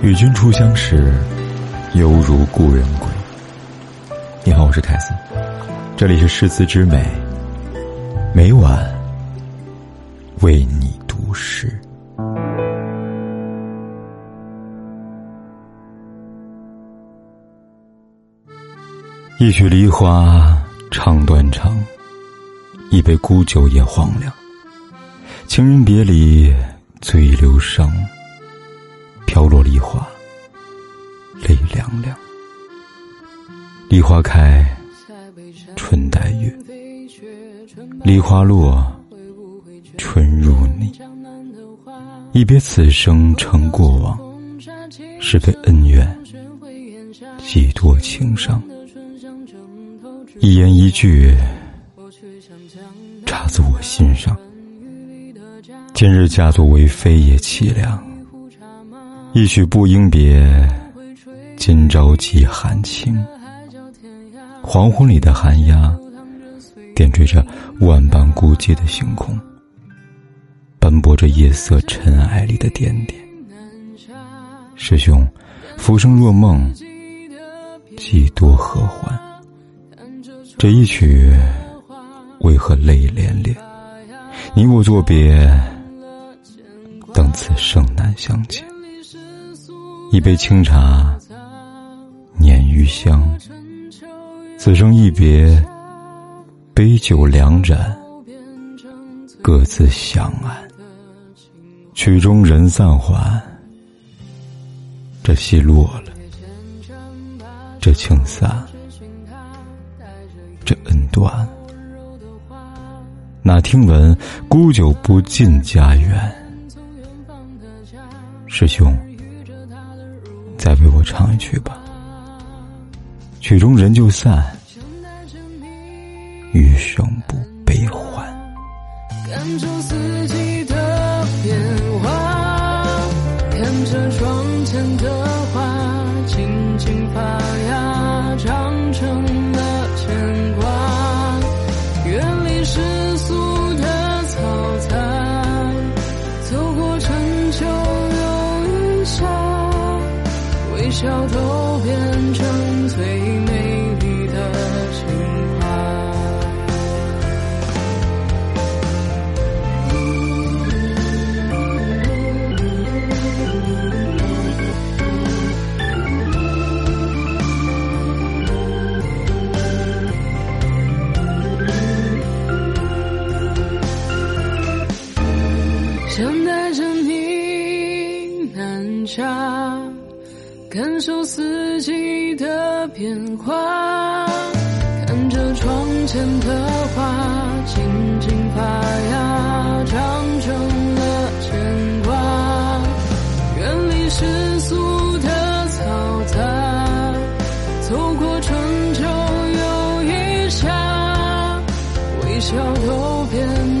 与君初相识，犹如故人归。你好，我是凯森，这里是诗词之美，每晚为你读诗。一曲梨花唱断肠，一杯孤酒也荒凉。情人别离最流伤。飘落梨花，泪凉凉。梨花开，春带月。梨花落，春入你。一别此生成过往，是非恩怨，几多情伤。一言一句，扎在我心上。今日嫁作为妃也凄凉。一曲不应别，今朝寄寒情。黄昏里的寒鸦，点缀着万般孤寂的星空，斑驳着夜色尘埃里的点点。师兄，浮生若梦，几多何欢？这一曲，为何泪涟涟？你我作别，等此生难相见。一杯清茶，念余香。此生一别，杯酒两盏，各自相安。曲终人散还，这戏落了，这情散，这恩断。哪听闻孤酒不进家园？师兄。再为我唱一曲吧，曲终人就散，余生不悲欢。感受四季的变化，看着窗前的笑都变成最美丽的情话。想带着你南下。感受四季的变化，看着窗前的花静静发芽，长成了牵挂。远离世俗的嘈杂，走过春秋又一夏，微笑都变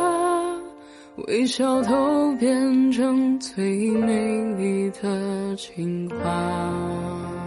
微笑都变成最美丽的情话。